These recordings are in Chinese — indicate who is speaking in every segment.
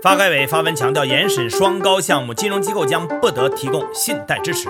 Speaker 1: 发改委发文强调，严审双高项目，金融机构将不得提供信贷支持。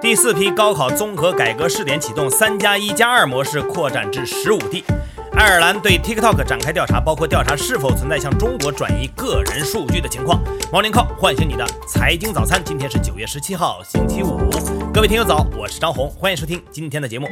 Speaker 1: 第四批高考综合改革试点启动，三加一加二模式扩展至十五地。爱尔兰对 TikTok 展开调查，包括调查是否存在向中国转移个人数据的情况。王林靠唤醒你的财经早餐，今天是九月十七号，星期五。各位听友早，我是张红，欢迎收听今天的节目。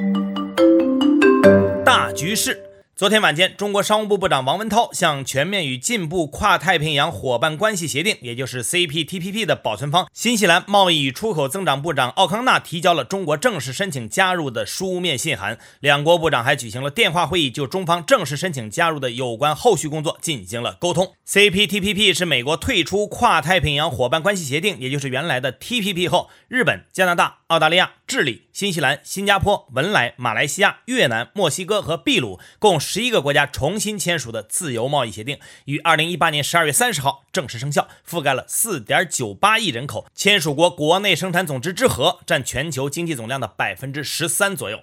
Speaker 1: 大局势。昨天晚间，中国商务部部长王文涛向全面与进步跨太平洋伙伴关系协定，也就是 CPTPP 的保存方新西兰贸易与出口增长部长奥康纳提交了中国正式申请加入的书面信函。两国部长还举行了电话会议，就中方正式申请加入的有关后续工作进行了沟通。CPTPP 是美国退出跨太平洋伙伴关系协定，也就是原来的 TPP 后，日本、加拿大、澳大利亚、智利、新西兰、新加坡、文莱、马来西亚、越南、墨西哥和秘鲁共。十一个国家重新签署的自由贸易协定，于二零一八年十二月三十号正式生效，覆盖了四点九八亿人口，签署国国内生产总值之和占全球经济总量的百分之十三左右。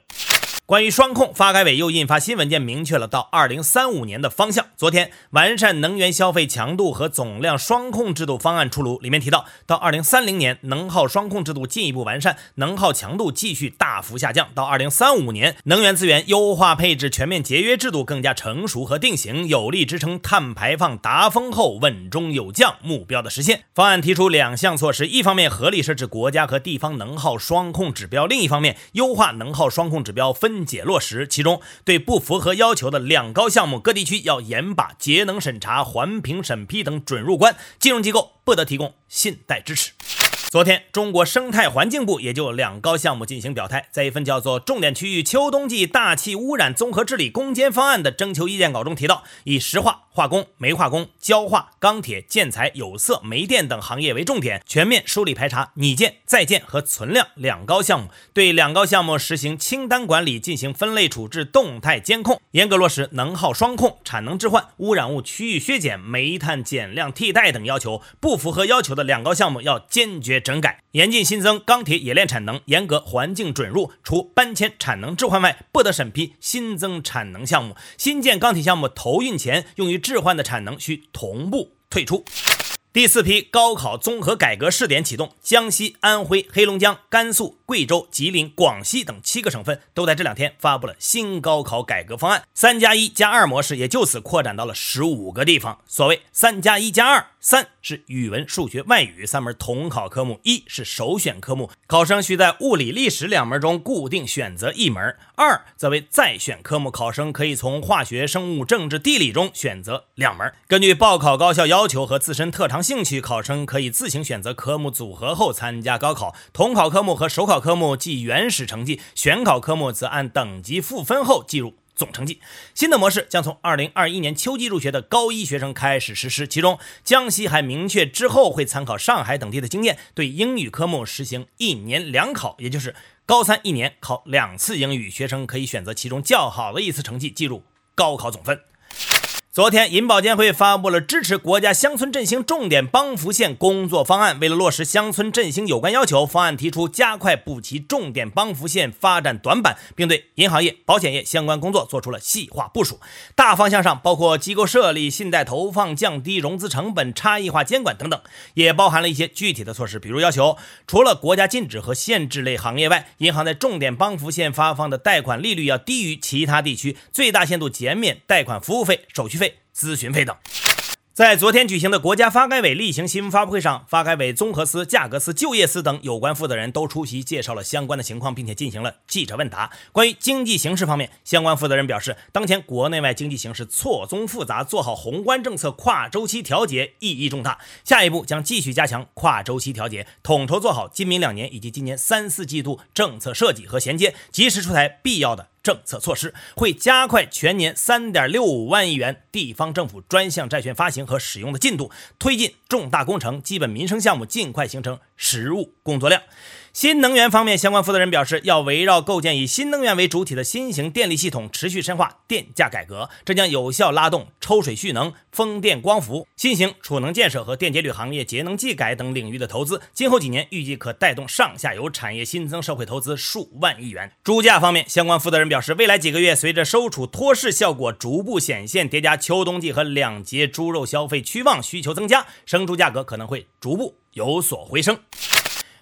Speaker 1: 关于双控，发改委又印发新文件，明确了到二零三五年的方向。昨天，完善能源消费强度和总量双控制度方案出炉，里面提到，到二零三零年，能耗双控制度进一步完善，能耗强度继续大幅下降。到二零三五年，能源资源优化配置全面节约制度更加成熟和定型，有力支撑碳排放达峰后稳中有降目标的实现。方案提出两项措施：一方面合理设置国家和地方能耗双控指标；另一方面优化能耗双控指标分。分解落实，其中对不符合要求的两高项目，各地区要严把节能审查、环评审批等准入关，金融机构不得提供信贷支持。昨天，中国生态环境部也就两高项目进行表态，在一份叫做《重点区域秋冬季大气污染综合治理攻坚方案》的征求意见稿中提到，以石化、化工、煤化工、焦化、钢铁、建材、有色、煤电等行业为重点，全面梳理排查拟建、在建和存量两高项目，对两高项目实行清单管理，进行分类处置、动态监控，严格落实能耗双控、产能置换、污染物区域削减、煤炭减量替代等要求。不符合要求的两高项目要坚决。整改，严禁新增钢铁冶炼产能，严格环境准入，除搬迁产能置换外，不得审批新增产能项目。新建钢铁项目投运前，用于置换的产能需同步退出。第四批高考综合改革试点启动，江西、安徽、黑龙江、甘肃、贵州、吉林、广西等七个省份都在这两天发布了新高考改革方案，三加一加二模式也就此扩展到了十五个地方。所谓三加一加二，三是语文、数学、外语三门统考科目，一是首选科目，考生需在物理、历史两门中固定选择一门；二则为再选科目，考生可以从化学、生物、政治、地理中选择两门。根据报考高校要求和自身特长。兴趣考生可以自行选择科目组合后参加高考，统考科目和首考科目记原始成绩，选考科目则按等级赋分后计入总成绩。新的模式将从二零二一年秋季入学的高一学生开始实施，其中江西还明确之后会参考上海等地的经验，对英语科目实行一年两考，也就是高三一年考两次英语，学生可以选择其中较好的一次成绩计入高考总分。昨天，银保监会发布了支持国家乡村振兴重点帮扶县工作方案。为了落实乡村振兴有关要求，方案提出加快补齐重点帮扶县发展短板，并对银行业、保险业相关工作做出了细化部署。大方向上包括机构设立、信贷投放、降低融资成本、差异化监管等等，也包含了一些具体的措施，比如要求除了国家禁止和限制类行业外，银行在重点帮扶县发放的贷款利率要低于其他地区，最大限度减免贷款服务费、手续费。费咨询费等。在昨天举行的国家发改委例行新闻发布会上，发改委综合司、价格司、就业司等有关负责人都出席，介绍了相关的情况，并且进行了记者问答。关于经济形势方面，相关负责人表示，当前国内外经济形势错综复杂，做好宏观政策跨周期调节意义重大。下一步将继续加强跨周期调节，统筹做好今明两年以及今年三四季度政策设计和衔接，及时出台必要的。政策措施会加快全年三点六五万亿元地方政府专项债券发行和使用的进度，推进重大工程、基本民生项目尽快形成实物工作量。新能源方面，相关负责人表示，要围绕构建以新能源为主体的新型电力系统，持续深化电价改革，这将有效拉动抽水蓄能、风电光伏、新型储能建设和电解铝行业节能技改等领域的投资。今后几年，预计可带动上下游产业新增社会投资数万亿元。猪价方面，相关负责人表示，未来几个月，随着收储脱市效果逐步显现，叠加秋冬季和两节猪肉消费趋旺，需求增加，生猪价格可能会逐步有所回升。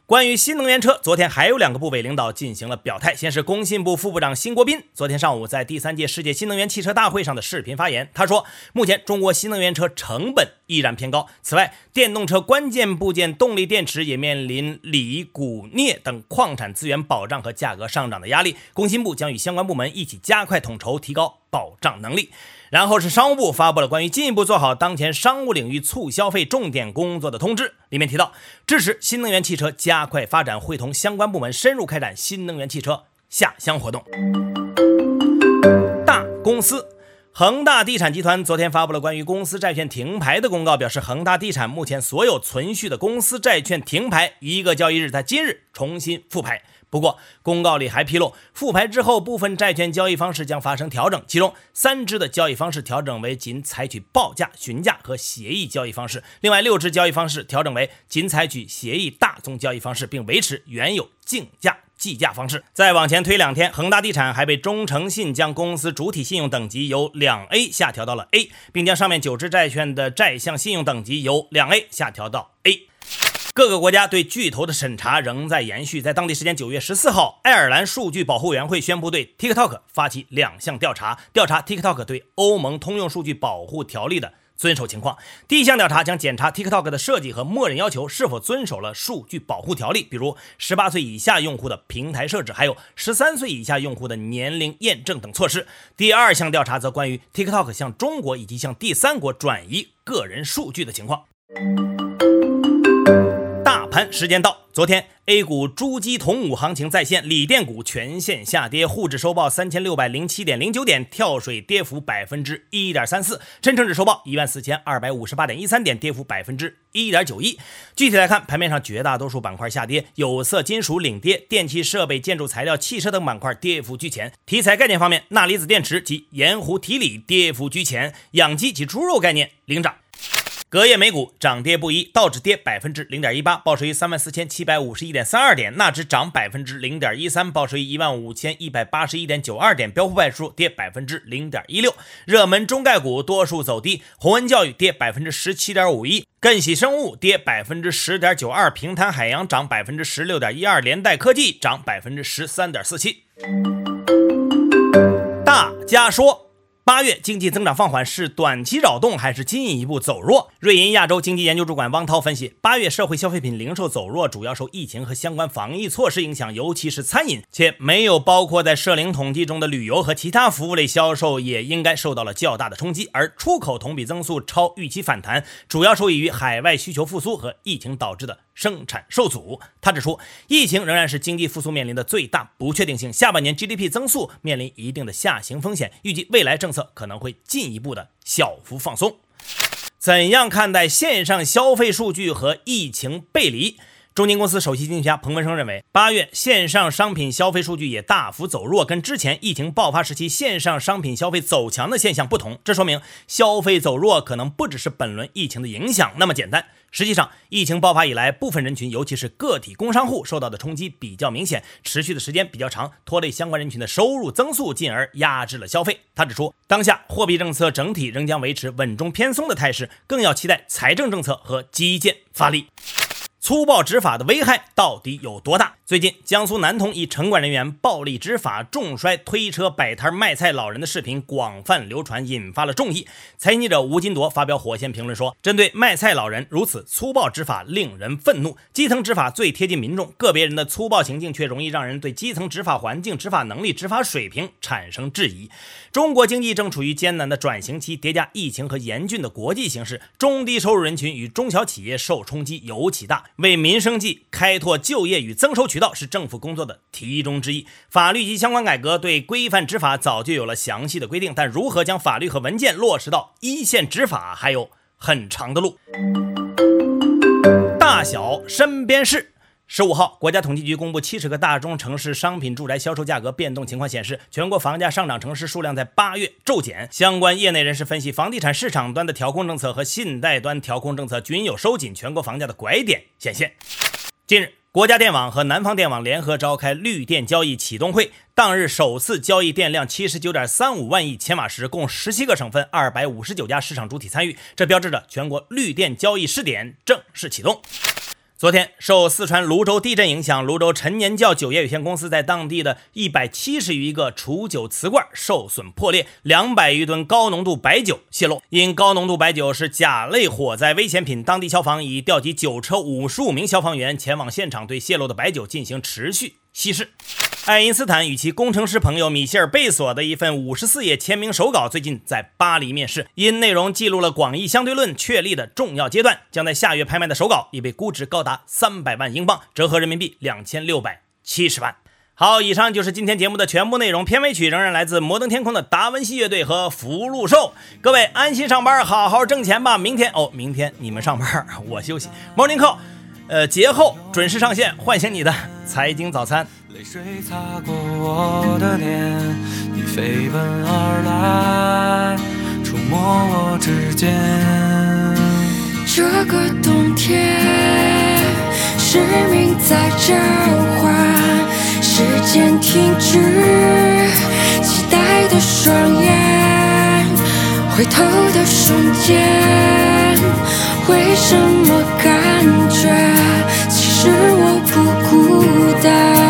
Speaker 1: 关于新能源车，昨天还有两个部委领导进行了表态。先是工信部副部长辛国斌，昨天上午在第三届世界新能源汽车大会上的视频发言，他说，目前中国新能源车成本依然偏高。此外，电动车关键部件动力电池也面临锂、钴、镍等矿产资源保障和价格上涨的压力。工信部将与相关部门一起加快统筹，提高保障能力。然后是商务部发布了关于进一步做好当前商务领域促消费重点工作的通知，里面提到支持新能源汽车加快发展，会同相关部门深入开展新能源汽车下乡活动。大公司。恒大地产集团昨天发布了关于公司债券停牌的公告，表示恒大地产目前所有存续的公司债券停牌，一个交易日在今日重新复牌。不过，公告里还披露，复牌之后部分债券交易方式将发生调整，其中三只的交易方式调整为仅采取报价、询价和协议交易方式，另外六只交易方式调整为仅采取协议大宗交易方式，并维持原有竞价。计价方式再往前推两天，恒大地产还被中诚信将公司主体信用等级由两 A 下调到了 A，并将上面九只债券的债项信用等级由两 A 下调到 A。各个国家对巨头的审查仍在延续，在当地时间九月十四号，爱尔兰数据保护委员会宣布对 TikTok 发起两项调查，调查 TikTok 对欧盟通用数据保护条例的。遵守情况，第一项调查将检查 TikTok 的设计和默认要求是否遵守了数据保护条例，比如十八岁以下用户的平台设置，还有十三岁以下用户的年龄验证等措施。第二项调查则关于 TikTok 向中国以及向第三国转移个人数据的情况。盘时间到。昨天 A 股珠玑铜武行情再现，锂电股全线下跌，沪指收报三千六百零七点零九点，跳水跌幅百分之一点三四；深成指收报一万四千二百五十八点一三点，跌幅百分之一点九一。具体来看，盘面上绝大多数板块下跌，有色金属领跌，电气设备、建筑材料、汽车等板块跌幅居前。题材概念方面，钠离子电池及盐湖提锂跌幅居前，养鸡及猪肉概念领涨。隔夜美股涨跌不一，道指跌百分之零点一八，报收于三万四千七百五十一点三二点；纳指涨百分之零点一三，报收于一万五千一百八十一点九二点；标普百数跌百分之零点一六。热门中概股多数走低，宏文教育跌百分之十七点五一，更喜生物跌百分之十点九二，平潭海洋涨百分之十六点一二，连带科技涨百分之十三点四七。大家说。八月经济增长放缓是短期扰动还是进一步走弱？瑞银亚洲经济研究主管汪涛分析，八月社会消费品零售走弱，主要受疫情和相关防疫措施影响，尤其是餐饮，且没有包括在社零统计中的旅游和其他服务类销售，也应该受到了较大的冲击。而出口同比增速超预期反弹，主要受益于海外需求复苏和疫情导致的。生产受阻，他指出，疫情仍然是经济复苏面临的最大不确定性，下半年 GDP 增速面临一定的下行风险，预计未来政策可能会进一步的小幅放松。怎样看待线上消费数据和疫情背离？中金公司首席经济学家彭文生认为，八月线上商品消费数据也大幅走弱，跟之前疫情爆发时期线上商品消费走强的现象不同。这说明消费走弱可能不只是本轮疫情的影响那么简单。实际上，疫情爆发以来，部分人群，尤其是个体工商户，受到的冲击比较明显，持续的时间比较长，拖累相关人群的收入增速，进而压制了消费。他指出，当下货币政策整体仍将维持稳中偏松的态势，更要期待财政政策和基建发力。粗暴执法的危害到底有多大？最近，江苏南通一城管人员暴力执法、重摔推车、摆摊卖菜老人的视频广泛流传，引发了众议。财经记者吴金铎发表火线评论说：“针对卖菜老人如此粗暴执法，令人愤怒。基层执法最贴近民众，个别人的粗暴行径却容易让人对基层执法环境、执法能力、执法水平产生质疑。中国经济正处于艰难的转型期，叠加疫情和严峻的国际形势，中低收入人群与中小企业受冲击尤其大。”为民生计、开拓就业与增收渠道是政府工作的题中之一。法律及相关改革对规范执法早就有了详细的规定，但如何将法律和文件落实到一线执法，还有很长的路。大小身边事。十五号，国家统计局公布七十个大中城市商品住宅销售价格变动情况，显示全国房价上涨城市数量在八月骤减。相关业内人士分析，房地产市场端的调控政策和信贷端调控政策均有收紧全国房价的拐点显现。近日，国家电网和南方电网联合召开绿电交易启动会，当日首次交易电量七十九点三五万亿千瓦时，共十七个省份二百五十九家市场主体参与，这标志着全国绿电交易试点正式启动。昨天，受四川泸州地震影响，泸州陈年窖酒业有限公司在当地的一百七十余个储酒瓷罐受损破裂，两百余吨高浓度白酒泄漏。因高浓度白酒是甲类火灾危险品，当地消防已调集九车五十五名消防员前往现场，对泄漏的白酒进行持续稀释。爱因斯坦与其工程师朋友米歇尔·贝索的一份五十四页签名手稿最近在巴黎面世，因内容记录了广义相对论确立的重要阶段，将在下月拍卖的手稿已被估值高达三百万英镑，折合人民币两千六百七十万。好，以上就是今天节目的全部内容。片尾曲仍然来自摩登天空的达文西乐队和福禄寿。各位安心上班，好好挣钱吧。明天哦，明天你们上班，我休息。Morning Call，呃，节后准时上线，唤醒你的财经早餐。
Speaker 2: 泪水擦过我的脸，你飞奔而来，触摸我指尖。
Speaker 3: 这个冬天，使命在召唤，时间停止，期待的双眼，回头的瞬间，为什么感觉其实我不孤单？